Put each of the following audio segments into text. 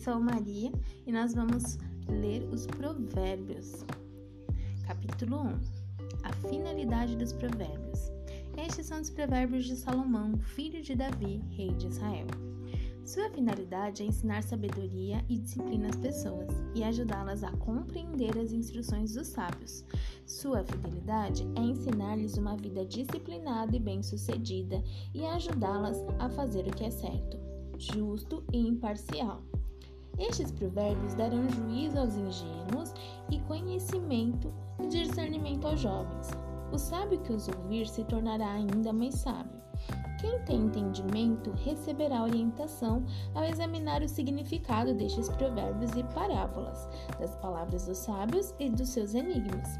sou Maria e nós vamos ler os Provérbios. Capítulo 1 A finalidade dos Provérbios. Estes são os Provérbios de Salomão, filho de Davi, rei de Israel. Sua finalidade é ensinar sabedoria e disciplina às pessoas e ajudá-las a compreender as instruções dos sábios. Sua fidelidade é ensinar-lhes uma vida disciplinada e bem-sucedida e ajudá-las a fazer o que é certo, justo e imparcial. Estes provérbios darão juízo aos ingênuos e conhecimento e discernimento aos jovens. O sábio que os ouvir se tornará ainda mais sábio quem tem entendimento receberá orientação ao examinar o significado destes provérbios e parábolas, das palavras dos sábios e dos seus enigmas.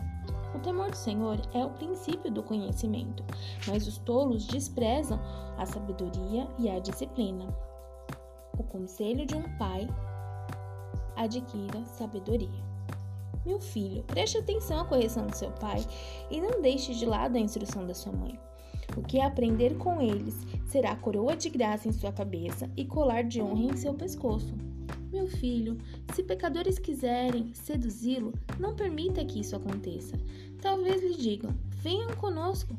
O temor do Senhor é o princípio do conhecimento, mas os tolos desprezam a sabedoria e a disciplina. O conselho de um pai adquira sabedoria. Meu filho, preste atenção à correção do seu pai e não deixe de lado a instrução da sua mãe. O que aprender com eles será coroa de graça em sua cabeça e colar de honra em seu pescoço. Meu filho, se pecadores quiserem seduzi-lo, não permita que isso aconteça. Talvez lhe digam: venham conosco.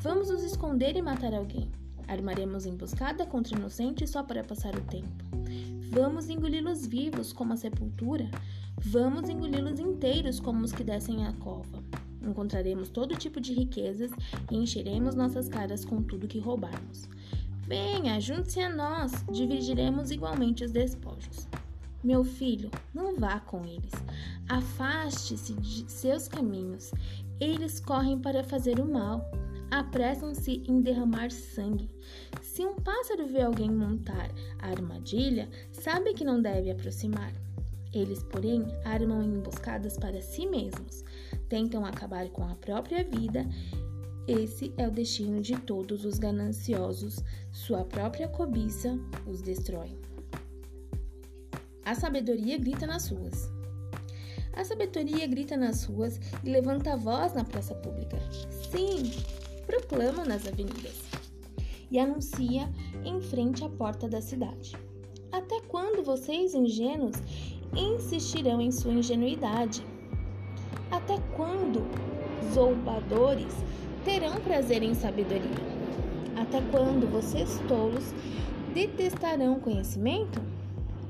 Vamos nos esconder e matar alguém. Armaremos emboscada contra inocentes só para passar o tempo. Vamos engoli-los vivos como a sepultura. Vamos engoli-los inteiros como os que descem a cova. Encontraremos todo tipo de riquezas e encheremos nossas caras com tudo que roubarmos. Venha, junte-se a nós, dividiremos igualmente os despojos. Meu filho, não vá com eles. Afaste-se de seus caminhos. Eles correm para fazer o mal. Apressam-se em derramar sangue. Se um pássaro vê alguém montar a armadilha, sabe que não deve aproximar. Eles, porém, armam emboscadas para si mesmos, tentam acabar com a própria vida. Esse é o destino de todos os gananciosos, sua própria cobiça os destrói. A sabedoria grita nas ruas. A sabedoria grita nas ruas e levanta a voz na praça pública. Sim, proclama nas avenidas e anuncia em frente à porta da cidade. Até quando vocês, ingênuos, insistirão em sua ingenuidade. Até quando zombadores terão prazer em sabedoria? Até quando vocês tolos detestarão conhecimento?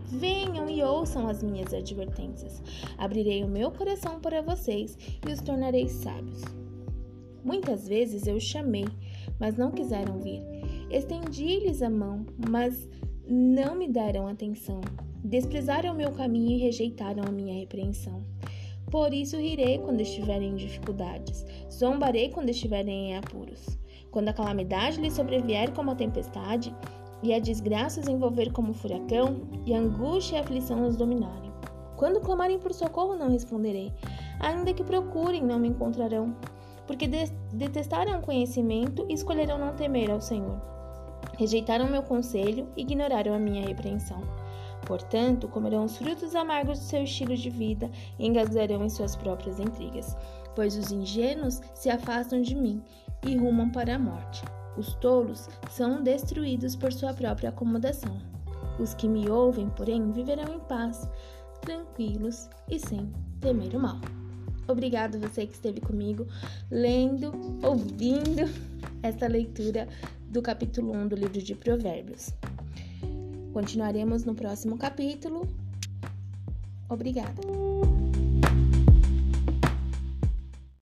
Venham e ouçam as minhas advertências. Abrirei o meu coração para vocês e os tornarei sábios. Muitas vezes eu chamei, mas não quiseram vir. Estendi-lhes a mão, mas não me deram atenção. Desprezaram o meu caminho e rejeitaram a minha repreensão. Por isso rirei quando estiverem em dificuldades, zombarei quando estiverem em apuros. Quando a calamidade lhes sobrevier como a tempestade, e a desgraça os envolver como furacão, e a angústia e a aflição os dominarem. Quando clamarem por socorro, não responderei. Ainda que procurem, não me encontrarão. Porque de detestaram o conhecimento e escolheram não temer ao Senhor. Rejeitaram meu conselho e ignoraram a minha repreensão. Portanto, comerão os frutos amargos do seu estilo de vida e engasgarão em suas próprias intrigas, pois os ingênuos se afastam de mim e rumam para a morte. Os tolos são destruídos por sua própria acomodação. Os que me ouvem, porém, viverão em paz, tranquilos e sem temer o mal. Obrigado você que esteve comigo lendo, ouvindo esta leitura do capítulo 1 do livro de Provérbios. Continuaremos no próximo capítulo. Obrigada.